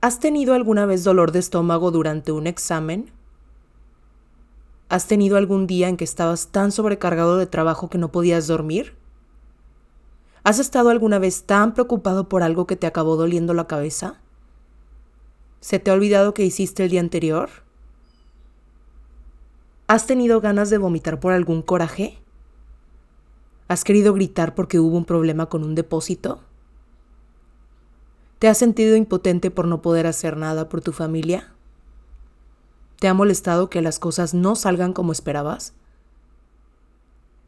¿Has tenido alguna vez dolor de estómago durante un examen? ¿Has tenido algún día en que estabas tan sobrecargado de trabajo que no podías dormir? ¿Has estado alguna vez tan preocupado por algo que te acabó doliendo la cabeza? ¿Se te ha olvidado que hiciste el día anterior? ¿Has tenido ganas de vomitar por algún coraje? ¿Has querido gritar porque hubo un problema con un depósito? ¿Te has sentido impotente por no poder hacer nada por tu familia? ¿Te ha molestado que las cosas no salgan como esperabas?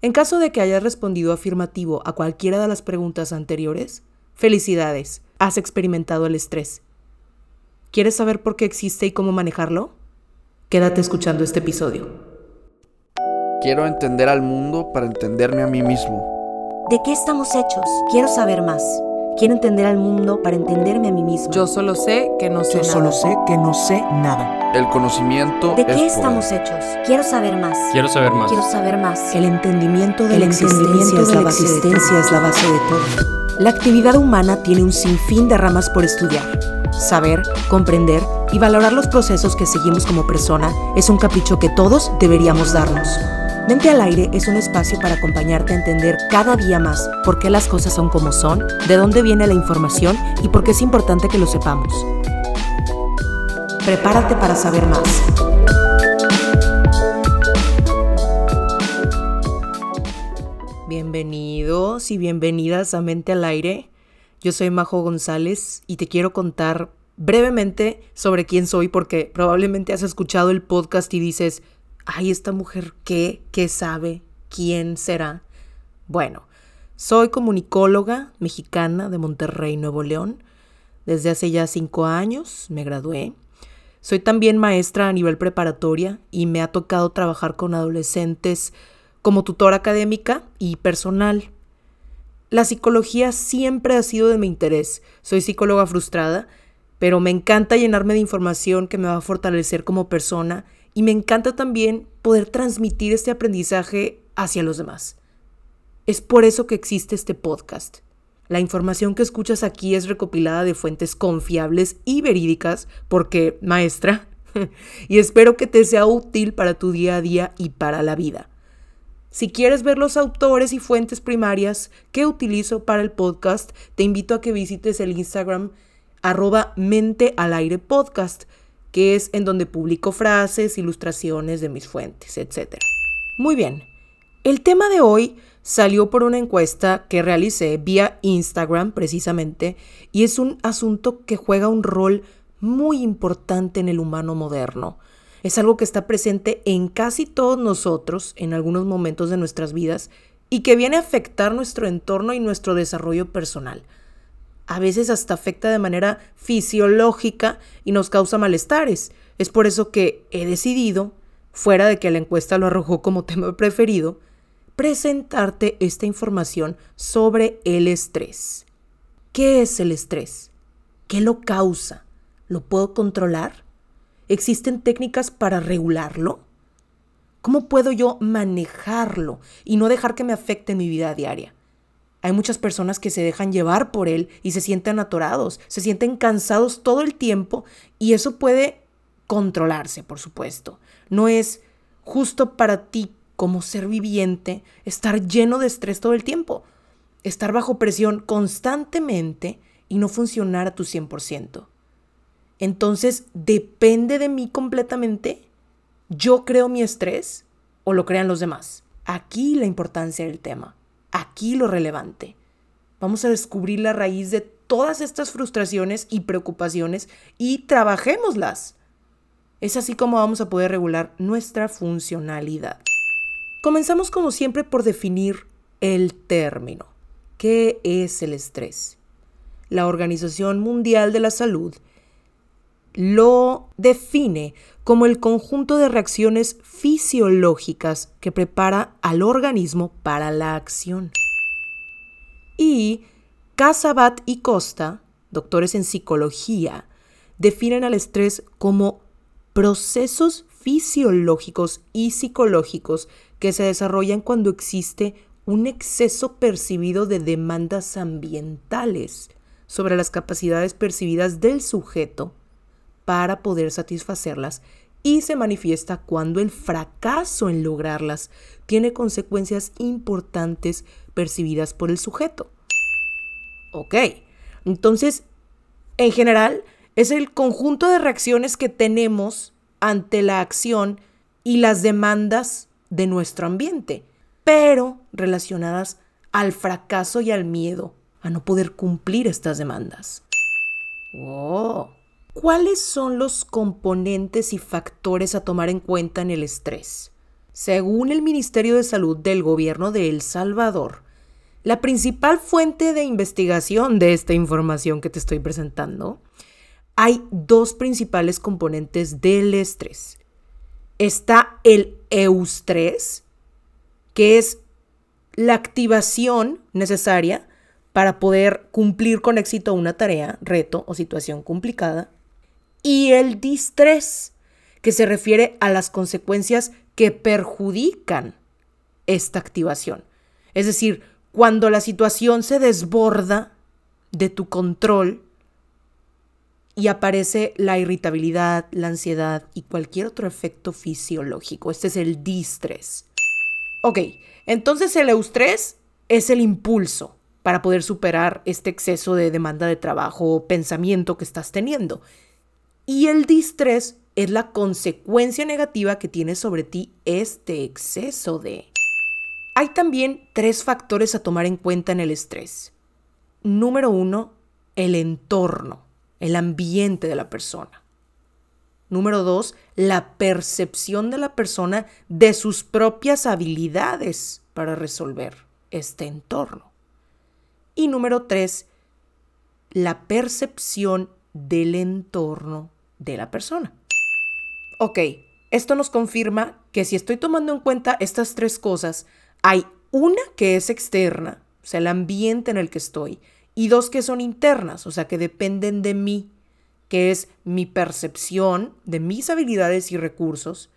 En caso de que hayas respondido afirmativo a cualquiera de las preguntas anteriores, felicidades, has experimentado el estrés. ¿Quieres saber por qué existe y cómo manejarlo? Quédate escuchando este episodio. Quiero entender al mundo para entenderme a mí mismo. ¿De qué estamos hechos? Quiero saber más. Quiero entender al mundo para entenderme a mí mismo. Yo solo sé que no sé Yo nada. solo sé que no sé nada. El conocimiento ¿De es qué poder. estamos hechos? Quiero saber más. Quiero saber más. Quiero saber más. El entendimiento de El la entendimiento existencia, de la la base de existencia es la base de todo. La actividad humana tiene un sinfín de ramas por estudiar. Saber, comprender y valorar los procesos que seguimos como persona es un capricho que todos deberíamos darnos. Mente al aire es un espacio para acompañarte a entender cada día más por qué las cosas son como son, de dónde viene la información y por qué es importante que lo sepamos. Prepárate para saber más. Bienvenidos y bienvenidas a Mente al Aire. Yo soy Majo González y te quiero contar brevemente sobre quién soy porque probablemente has escuchado el podcast y dices, ay, esta mujer, ¿qué? ¿Qué sabe? ¿Quién será? Bueno, soy comunicóloga mexicana de Monterrey, Nuevo León. Desde hace ya cinco años me gradué. Soy también maestra a nivel preparatoria y me ha tocado trabajar con adolescentes como tutora académica y personal. La psicología siempre ha sido de mi interés. Soy psicóloga frustrada, pero me encanta llenarme de información que me va a fortalecer como persona y me encanta también poder transmitir este aprendizaje hacia los demás. Es por eso que existe este podcast. La información que escuchas aquí es recopilada de fuentes confiables y verídicas porque, maestra, y espero que te sea útil para tu día a día y para la vida. Si quieres ver los autores y fuentes primarias que utilizo para el podcast, te invito a que visites el Instagram arroba mente al aire podcast, que es en donde publico frases, ilustraciones de mis fuentes, etc. Muy bien, el tema de hoy salió por una encuesta que realicé vía Instagram precisamente y es un asunto que juega un rol muy importante en el humano moderno. Es algo que está presente en casi todos nosotros en algunos momentos de nuestras vidas y que viene a afectar nuestro entorno y nuestro desarrollo personal. A veces hasta afecta de manera fisiológica y nos causa malestares. Es por eso que he decidido, fuera de que la encuesta lo arrojó como tema preferido, presentarte esta información sobre el estrés. ¿Qué es el estrés? ¿Qué lo causa? ¿Lo puedo controlar? ¿Existen técnicas para regularlo? ¿Cómo puedo yo manejarlo y no dejar que me afecte en mi vida diaria? Hay muchas personas que se dejan llevar por él y se sienten atorados, se sienten cansados todo el tiempo y eso puede controlarse, por supuesto. No es justo para ti como ser viviente estar lleno de estrés todo el tiempo, estar bajo presión constantemente y no funcionar a tu 100%. Entonces, ¿depende de mí completamente? ¿Yo creo mi estrés o lo crean los demás? Aquí la importancia del tema, aquí lo relevante. Vamos a descubrir la raíz de todas estas frustraciones y preocupaciones y trabajémoslas. Es así como vamos a poder regular nuestra funcionalidad. Comenzamos como siempre por definir el término. ¿Qué es el estrés? La Organización Mundial de la Salud lo define como el conjunto de reacciones fisiológicas que prepara al organismo para la acción. Y Casabat y Costa, doctores en psicología, definen al estrés como procesos fisiológicos y psicológicos que se desarrollan cuando existe un exceso percibido de demandas ambientales sobre las capacidades percibidas del sujeto para poder satisfacerlas y se manifiesta cuando el fracaso en lograrlas tiene consecuencias importantes percibidas por el sujeto. Ok, entonces, en general, es el conjunto de reacciones que tenemos ante la acción y las demandas de nuestro ambiente, pero relacionadas al fracaso y al miedo a no poder cumplir estas demandas. Oh. ¿Cuáles son los componentes y factores a tomar en cuenta en el estrés? Según el Ministerio de Salud del Gobierno de El Salvador, la principal fuente de investigación de esta información que te estoy presentando, hay dos principales componentes del estrés. Está el eustrés, que es la activación necesaria para poder cumplir con éxito una tarea, reto o situación complicada y el distrés, que se refiere a las consecuencias que perjudican esta activación. Es decir, cuando la situación se desborda de tu control y aparece la irritabilidad, la ansiedad y cualquier otro efecto fisiológico. Este es el distrés. Ok, entonces el eustrés es el impulso para poder superar este exceso de demanda de trabajo o pensamiento que estás teniendo. Y el distrés es la consecuencia negativa que tiene sobre ti este exceso de... Hay también tres factores a tomar en cuenta en el estrés. Número uno, el entorno, el ambiente de la persona. Número dos, la percepción de la persona de sus propias habilidades para resolver este entorno. Y número tres, la percepción del entorno de la persona. Ok, esto nos confirma que si estoy tomando en cuenta estas tres cosas, hay una que es externa, o sea, el ambiente en el que estoy, y dos que son internas, o sea, que dependen de mí, que es mi percepción de mis habilidades y recursos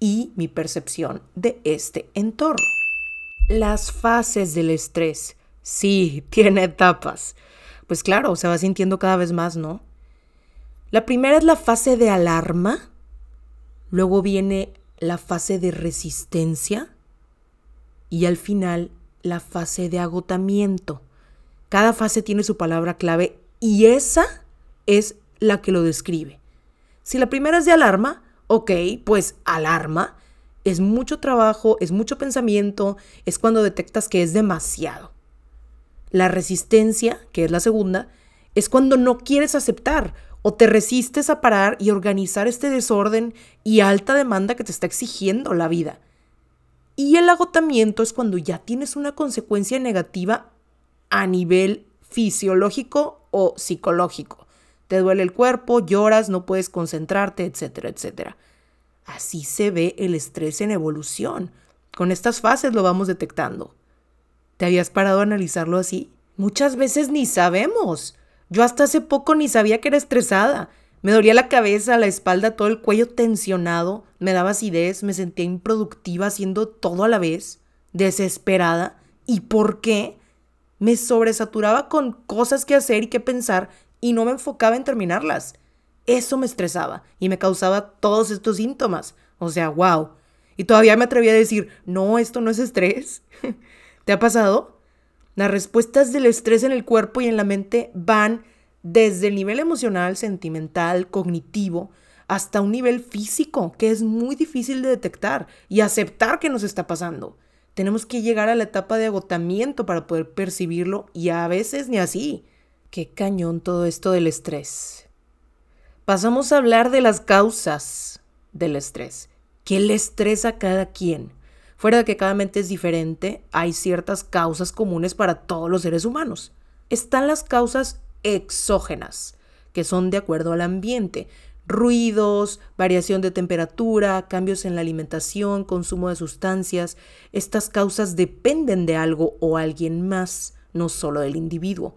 y mi percepción de este entorno. Las fases del estrés. Sí, tiene etapas. Pues claro, se va sintiendo cada vez más, ¿no? La primera es la fase de alarma, luego viene la fase de resistencia y al final la fase de agotamiento. Cada fase tiene su palabra clave y esa es la que lo describe. Si la primera es de alarma, ok, pues alarma. Es mucho trabajo, es mucho pensamiento, es cuando detectas que es demasiado. La resistencia, que es la segunda, es cuando no quieres aceptar o te resistes a parar y organizar este desorden y alta demanda que te está exigiendo la vida. Y el agotamiento es cuando ya tienes una consecuencia negativa a nivel fisiológico o psicológico. Te duele el cuerpo, lloras, no puedes concentrarte, etcétera, etcétera. Así se ve el estrés en evolución. Con estas fases lo vamos detectando. ¿Te habías parado a analizarlo así? Muchas veces ni sabemos. Yo hasta hace poco ni sabía que era estresada. Me dolía la cabeza, la espalda, todo el cuello tensionado, me daba acidez, me sentía improductiva haciendo todo a la vez, desesperada. ¿Y por qué? Me sobresaturaba con cosas que hacer y que pensar y no me enfocaba en terminarlas. Eso me estresaba y me causaba todos estos síntomas. O sea, wow. Y todavía me atrevía a decir, no, esto no es estrés. ¿Te ha pasado? Las respuestas del estrés en el cuerpo y en la mente van desde el nivel emocional, sentimental, cognitivo, hasta un nivel físico, que es muy difícil de detectar y aceptar que nos está pasando. Tenemos que llegar a la etapa de agotamiento para poder percibirlo y a veces ni así. Qué cañón todo esto del estrés. Pasamos a hablar de las causas del estrés. ¿Qué le estresa a cada quien? Fuera de que cada mente es diferente, hay ciertas causas comunes para todos los seres humanos. Están las causas exógenas, que son de acuerdo al ambiente. Ruidos, variación de temperatura, cambios en la alimentación, consumo de sustancias. Estas causas dependen de algo o alguien más, no solo del individuo.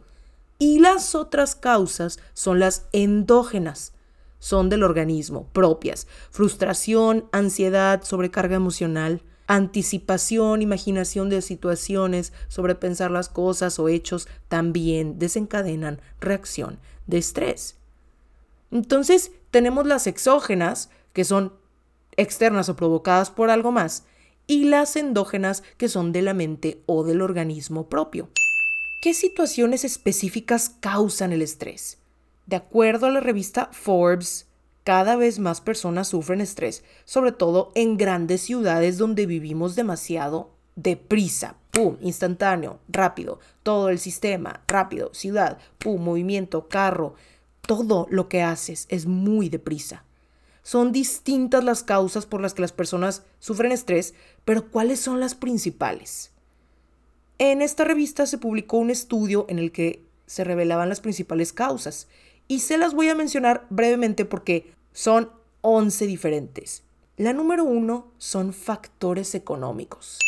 Y las otras causas son las endógenas, son del organismo, propias. Frustración, ansiedad, sobrecarga emocional anticipación, imaginación de situaciones, sobrepensar las cosas o hechos también desencadenan reacción de estrés. Entonces tenemos las exógenas, que son externas o provocadas por algo más, y las endógenas, que son de la mente o del organismo propio. ¿Qué situaciones específicas causan el estrés? De acuerdo a la revista Forbes, cada vez más personas sufren estrés, sobre todo en grandes ciudades donde vivimos demasiado deprisa, pum, instantáneo, rápido, todo el sistema, rápido, ciudad, pum, movimiento, carro, todo lo que haces es muy deprisa. Son distintas las causas por las que las personas sufren estrés, pero ¿cuáles son las principales? En esta revista se publicó un estudio en el que se revelaban las principales causas y se las voy a mencionar brevemente porque son 11 diferentes. La número uno son factores económicos.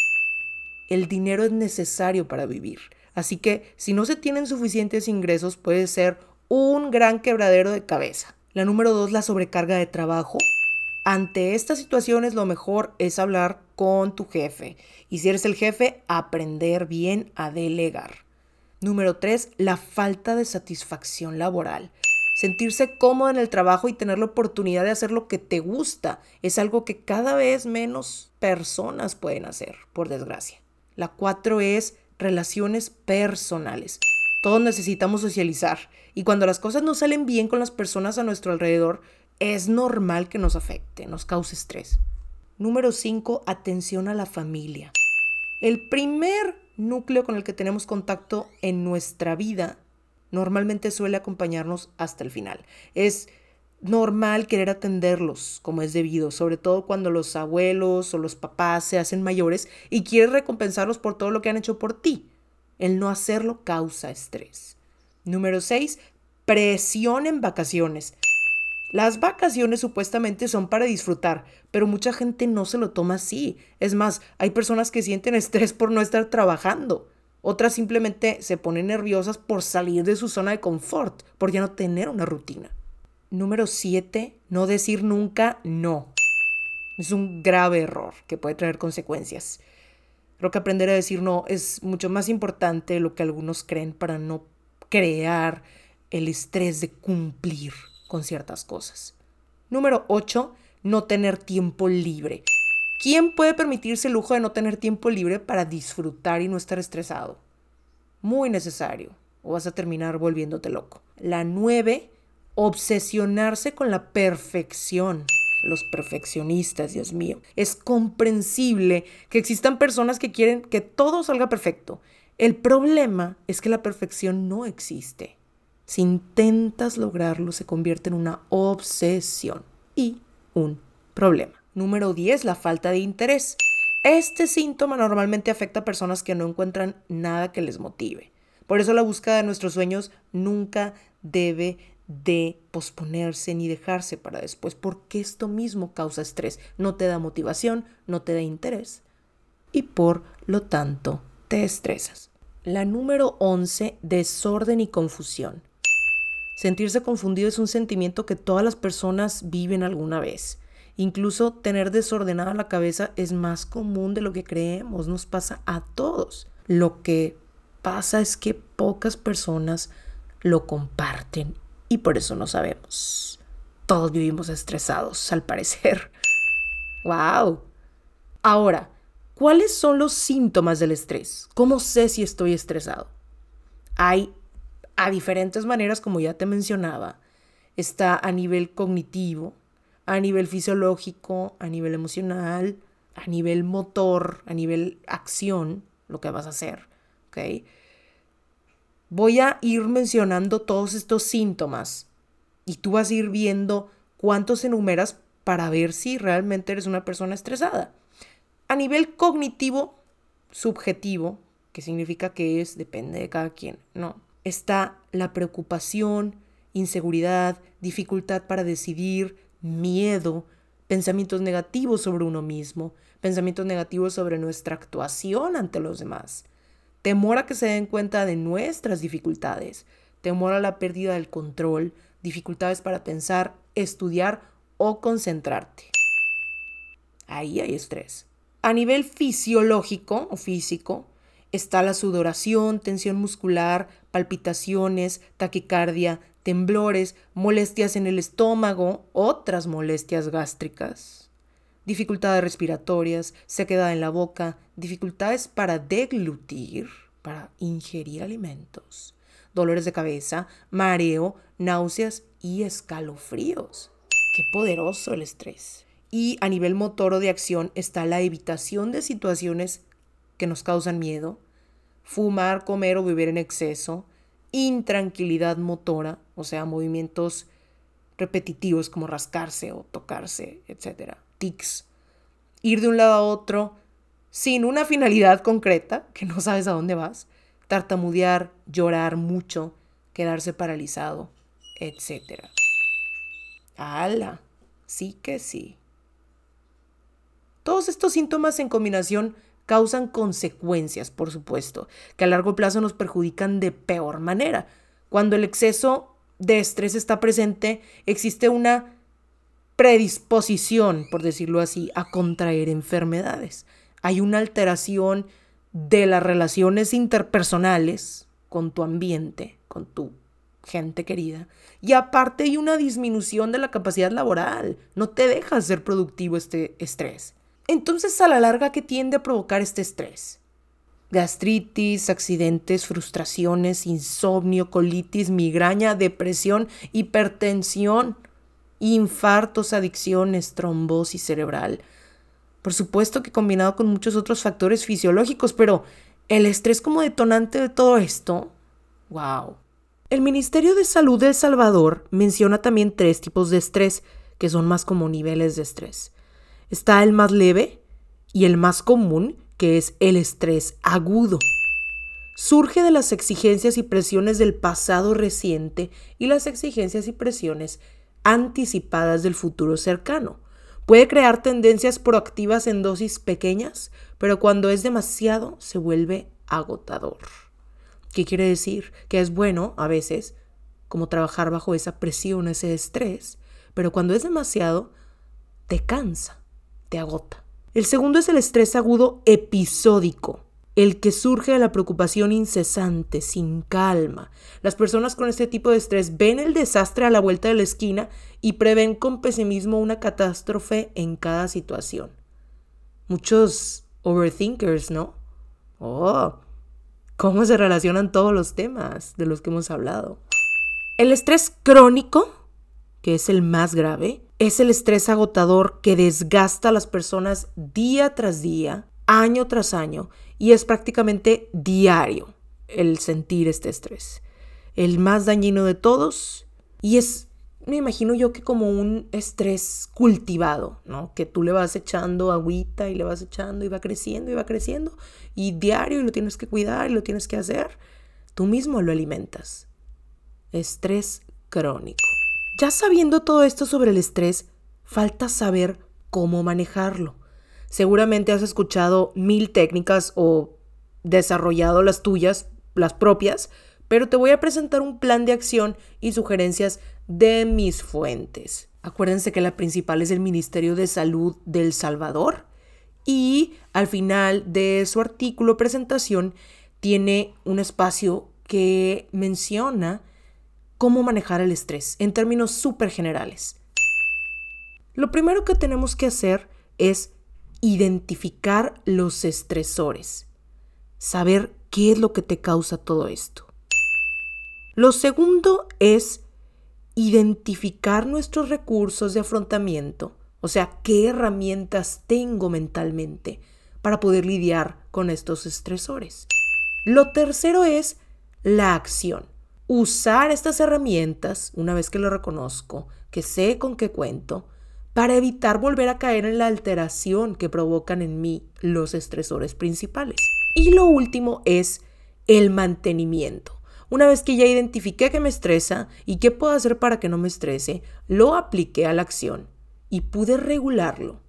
El dinero es necesario para vivir, así que si no se tienen suficientes ingresos puede ser un gran quebradero de cabeza. La número dos, la sobrecarga de trabajo. Ante estas situaciones lo mejor es hablar con tu jefe y si eres el jefe, aprender bien a delegar. Número tres, la falta de satisfacción laboral. Sentirse cómodo en el trabajo y tener la oportunidad de hacer lo que te gusta es algo que cada vez menos personas pueden hacer, por desgracia. La cuatro es relaciones personales. Todos necesitamos socializar y cuando las cosas no salen bien con las personas a nuestro alrededor, es normal que nos afecte, nos cause estrés. Número 5. Atención a la familia. El primer núcleo con el que tenemos contacto en nuestra vida normalmente suele acompañarnos hasta el final. Es normal querer atenderlos como es debido, sobre todo cuando los abuelos o los papás se hacen mayores y quieres recompensarlos por todo lo que han hecho por ti. El no hacerlo causa estrés. Número 6. Presión en vacaciones. Las vacaciones supuestamente son para disfrutar, pero mucha gente no se lo toma así. Es más, hay personas que sienten estrés por no estar trabajando. Otras simplemente se ponen nerviosas por salir de su zona de confort, por ya no tener una rutina. Número 7. No decir nunca no. Es un grave error que puede traer consecuencias. Creo que aprender a decir no es mucho más importante de lo que algunos creen para no crear el estrés de cumplir con ciertas cosas. Número 8. No tener tiempo libre. ¿Quién puede permitirse el lujo de no tener tiempo libre para disfrutar y no estar estresado? Muy necesario, o vas a terminar volviéndote loco. La nueve, obsesionarse con la perfección. Los perfeccionistas, Dios mío. Es comprensible que existan personas que quieren que todo salga perfecto. El problema es que la perfección no existe. Si intentas lograrlo, se convierte en una obsesión y un problema. Número 10, la falta de interés. Este síntoma normalmente afecta a personas que no encuentran nada que les motive. Por eso la búsqueda de nuestros sueños nunca debe de posponerse ni dejarse para después, porque esto mismo causa estrés, no te da motivación, no te da interés y por lo tanto te estresas. La número 11, desorden y confusión. Sentirse confundido es un sentimiento que todas las personas viven alguna vez. Incluso tener desordenada la cabeza es más común de lo que creemos, nos pasa a todos. Lo que pasa es que pocas personas lo comparten y por eso no sabemos. Todos vivimos estresados, al parecer. ¡Wow! Ahora, ¿cuáles son los síntomas del estrés? ¿Cómo sé si estoy estresado? Hay a diferentes maneras, como ya te mencionaba. Está a nivel cognitivo, a nivel fisiológico, a nivel emocional, a nivel motor, a nivel acción, lo que vas a hacer. ¿ok? Voy a ir mencionando todos estos síntomas y tú vas a ir viendo cuántos enumeras para ver si realmente eres una persona estresada. A nivel cognitivo, subjetivo, que significa que es, depende de cada quien, ¿no? Está la preocupación, inseguridad, dificultad para decidir, miedo, pensamientos negativos sobre uno mismo, pensamientos negativos sobre nuestra actuación ante los demás, temor a que se den cuenta de nuestras dificultades, temor a la pérdida del control, dificultades para pensar, estudiar o concentrarte. Ahí hay estrés. A nivel fisiológico o físico, está la sudoración, tensión muscular, palpitaciones, taquicardia, temblores, molestias en el estómago, otras molestias gástricas, dificultades respiratorias, sequedad en la boca, dificultades para deglutir, para ingerir alimentos, dolores de cabeza, mareo, náuseas y escalofríos. Qué poderoso el estrés. Y a nivel motor o de acción está la evitación de situaciones que nos causan miedo, fumar, comer o beber en exceso, intranquilidad motora, o sea, movimientos repetitivos como rascarse o tocarse, etc. Tics. Ir de un lado a otro sin una finalidad concreta, que no sabes a dónde vas. Tartamudear, llorar mucho, quedarse paralizado, etc. ¡Hala! Sí que sí. Todos estos síntomas en combinación causan consecuencias, por supuesto, que a largo plazo nos perjudican de peor manera. Cuando el exceso de estrés está presente, existe una predisposición, por decirlo así, a contraer enfermedades. Hay una alteración de las relaciones interpersonales con tu ambiente, con tu gente querida. Y aparte hay una disminución de la capacidad laboral. No te deja ser productivo este estrés. Entonces, a la larga, ¿qué tiende a provocar este estrés? Gastritis, accidentes, frustraciones, insomnio, colitis, migraña, depresión, hipertensión, infartos, adicciones, trombosis cerebral. Por supuesto que combinado con muchos otros factores fisiológicos, pero el estrés como detonante de todo esto, wow. El Ministerio de Salud de El Salvador menciona también tres tipos de estrés, que son más como niveles de estrés. Está el más leve y el más común, que es el estrés agudo. Surge de las exigencias y presiones del pasado reciente y las exigencias y presiones anticipadas del futuro cercano. Puede crear tendencias proactivas en dosis pequeñas, pero cuando es demasiado se vuelve agotador. ¿Qué quiere decir? Que es bueno a veces como trabajar bajo esa presión, ese estrés, pero cuando es demasiado, te cansa agota. El segundo es el estrés agudo episódico, el que surge de la preocupación incesante, sin calma. Las personas con este tipo de estrés ven el desastre a la vuelta de la esquina y prevén con pesimismo una catástrofe en cada situación. Muchos overthinkers, ¿no? Oh, ¿cómo se relacionan todos los temas de los que hemos hablado? El estrés crónico, que es el más grave, es el estrés agotador que desgasta a las personas día tras día, año tras año, y es prácticamente diario el sentir este estrés. El más dañino de todos, y es, me imagino yo que como un estrés cultivado, ¿no? Que tú le vas echando agüita y le vas echando y va creciendo y va creciendo, y diario y lo tienes que cuidar y lo tienes que hacer. Tú mismo lo alimentas. Estrés crónico. Ya sabiendo todo esto sobre el estrés, falta saber cómo manejarlo. Seguramente has escuchado mil técnicas o desarrollado las tuyas, las propias, pero te voy a presentar un plan de acción y sugerencias de mis fuentes. Acuérdense que la principal es el Ministerio de Salud del Salvador y al final de su artículo presentación tiene un espacio que menciona cómo manejar el estrés en términos súper generales. Lo primero que tenemos que hacer es identificar los estresores, saber qué es lo que te causa todo esto. Lo segundo es identificar nuestros recursos de afrontamiento, o sea, qué herramientas tengo mentalmente para poder lidiar con estos estresores. Lo tercero es la acción usar estas herramientas, una vez que lo reconozco, que sé con qué cuento, para evitar volver a caer en la alteración que provocan en mí los estresores principales. Y lo último es el mantenimiento. Una vez que ya identifiqué que me estresa y qué puedo hacer para que no me estrese, lo apliqué a la acción y pude regularlo.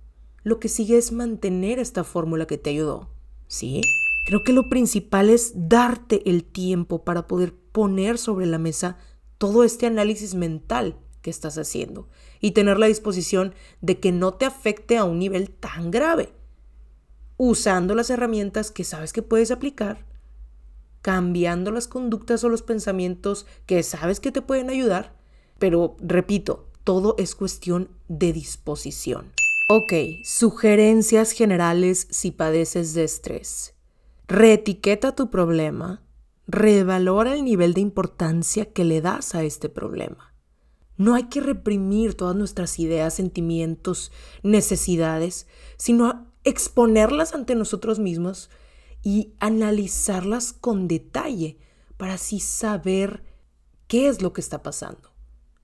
Lo que sigue es mantener esta fórmula que te ayudó. ¿Sí? Creo que lo principal es darte el tiempo para poder poner sobre la mesa todo este análisis mental que estás haciendo y tener la disposición de que no te afecte a un nivel tan grave, usando las herramientas que sabes que puedes aplicar cambiando las conductas o los pensamientos que sabes que te pueden ayudar. Pero, repito, todo es cuestión de disposición. Ok, sugerencias generales si padeces de estrés. Reetiqueta tu problema, revalora el nivel de importancia que le das a este problema. No hay que reprimir todas nuestras ideas, sentimientos, necesidades, sino exponerlas ante nosotros mismos y analizarlas con detalle para así saber qué es lo que está pasando.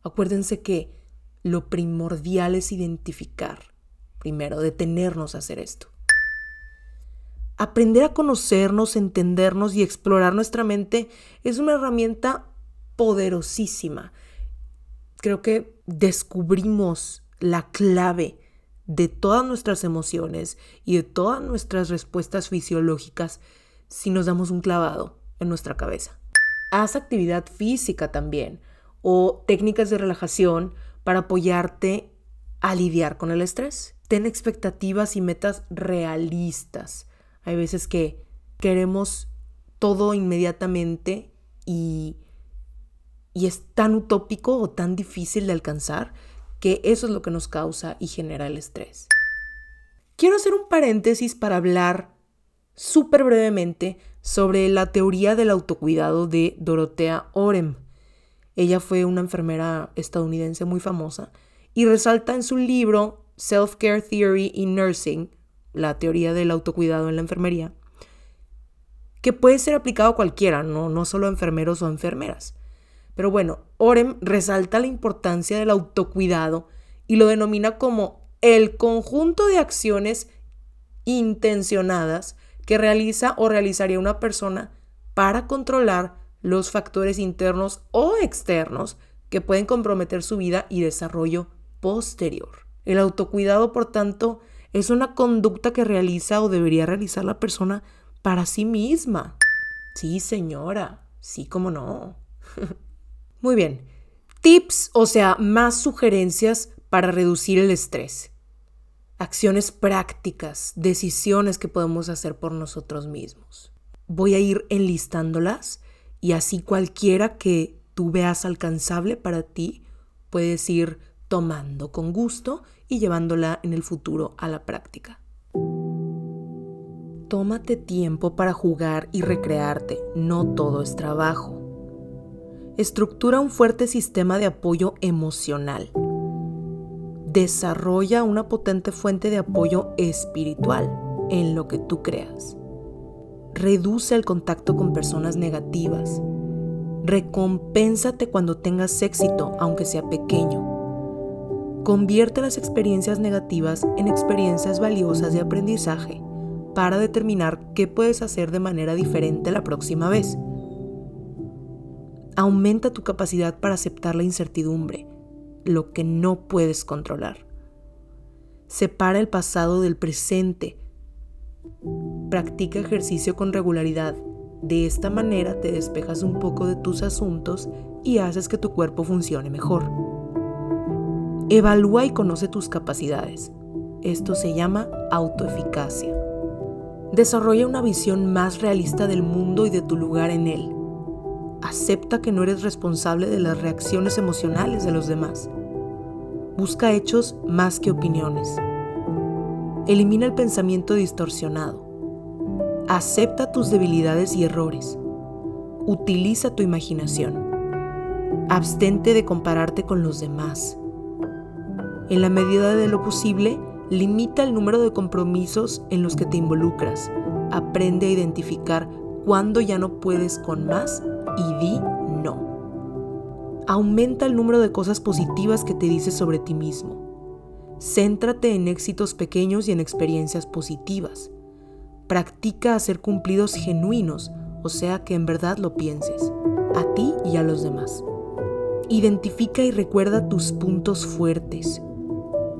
Acuérdense que lo primordial es identificar, primero, detenernos a hacer esto. Aprender a conocernos, entendernos y explorar nuestra mente es una herramienta poderosísima. Creo que descubrimos la clave de todas nuestras emociones y de todas nuestras respuestas fisiológicas si nos damos un clavado en nuestra cabeza. Haz actividad física también o técnicas de relajación para apoyarte a lidiar con el estrés. Ten expectativas y metas realistas. Hay veces que queremos todo inmediatamente y, y es tan utópico o tan difícil de alcanzar que eso es lo que nos causa y genera el estrés. Quiero hacer un paréntesis para hablar súper brevemente sobre la teoría del autocuidado de Dorotea Orem. Ella fue una enfermera estadounidense muy famosa y resalta en su libro Self-Care Theory in Nursing la teoría del autocuidado en la enfermería, que puede ser aplicado a cualquiera, no, no solo a enfermeros o enfermeras. Pero bueno, Orem resalta la importancia del autocuidado y lo denomina como el conjunto de acciones intencionadas que realiza o realizaría una persona para controlar los factores internos o externos que pueden comprometer su vida y desarrollo posterior. El autocuidado, por tanto, es una conducta que realiza o debería realizar la persona para sí misma. Sí, señora. Sí, como no. Muy bien. Tips, o sea, más sugerencias para reducir el estrés. Acciones prácticas, decisiones que podemos hacer por nosotros mismos. Voy a ir enlistándolas y así cualquiera que tú veas alcanzable para ti puedes ir tomando con gusto y llevándola en el futuro a la práctica. Tómate tiempo para jugar y recrearte, no todo es trabajo. Estructura un fuerte sistema de apoyo emocional. Desarrolla una potente fuente de apoyo espiritual en lo que tú creas. Reduce el contacto con personas negativas. Recompénsate cuando tengas éxito, aunque sea pequeño Convierte las experiencias negativas en experiencias valiosas de aprendizaje para determinar qué puedes hacer de manera diferente la próxima vez. Aumenta tu capacidad para aceptar la incertidumbre, lo que no puedes controlar. Separa el pasado del presente. Practica ejercicio con regularidad. De esta manera te despejas un poco de tus asuntos y haces que tu cuerpo funcione mejor. Evalúa y conoce tus capacidades. Esto se llama autoeficacia. Desarrolla una visión más realista del mundo y de tu lugar en él. Acepta que no eres responsable de las reacciones emocionales de los demás. Busca hechos más que opiniones. Elimina el pensamiento distorsionado. Acepta tus debilidades y errores. Utiliza tu imaginación. Abstente de compararte con los demás en la medida de lo posible, limita el número de compromisos en los que te involucras. Aprende a identificar cuándo ya no puedes con más y di no. Aumenta el número de cosas positivas que te dices sobre ti mismo. Céntrate en éxitos pequeños y en experiencias positivas. Practica hacer cumplidos genuinos, o sea que en verdad lo pienses, a ti y a los demás. Identifica y recuerda tus puntos fuertes,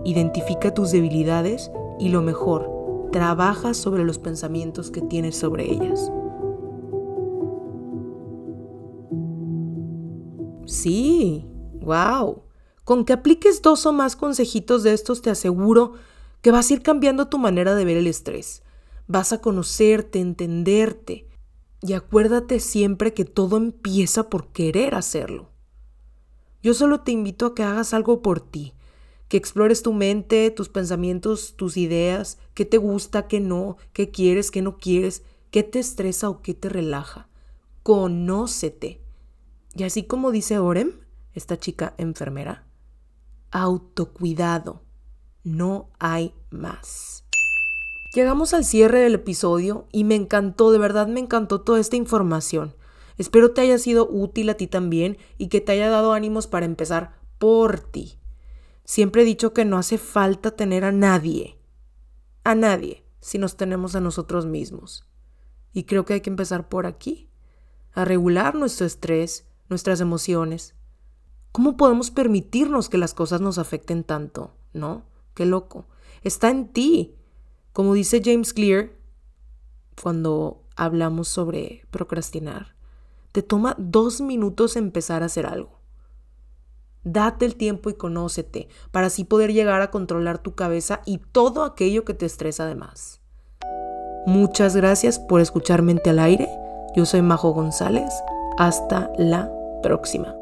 Identifica tus debilidades y lo mejor, trabaja sobre los pensamientos que tienes sobre ellas. Sí, wow. Con que apliques dos o más consejitos de estos te aseguro que vas a ir cambiando tu manera de ver el estrés. Vas a conocerte, entenderte Y acuérdate siempre que todo empieza por querer hacerlo. Yo solo te invito a que hagas algo por ti, que explores tu mente, tus pensamientos, tus ideas, qué te gusta, qué no, qué quieres, qué no quieres, qué te estresa o qué te relaja. Conócete. Y así como dice Orem, esta chica enfermera, autocuidado. No hay más. Llegamos al cierre del episodio y me encantó, de verdad me encantó toda esta información. Espero te haya sido útil a ti también y que te haya dado ánimos para empezar por ti. Siempre he dicho que no hace falta tener a nadie, a nadie, si nos tenemos a nosotros mismos. Y creo que hay que empezar por aquí, a regular nuestro estrés, nuestras emociones. ¿Cómo podemos permitirnos que las cosas nos afecten tanto? ¿No? Qué loco. Está en ti. Como dice James Clear, cuando hablamos sobre procrastinar, te toma dos minutos empezar a hacer algo. Date el tiempo y conócete para así poder llegar a controlar tu cabeza y todo aquello que te estresa además. Muchas gracias por escuchar Mente al Aire. Yo soy Majo González. Hasta la próxima.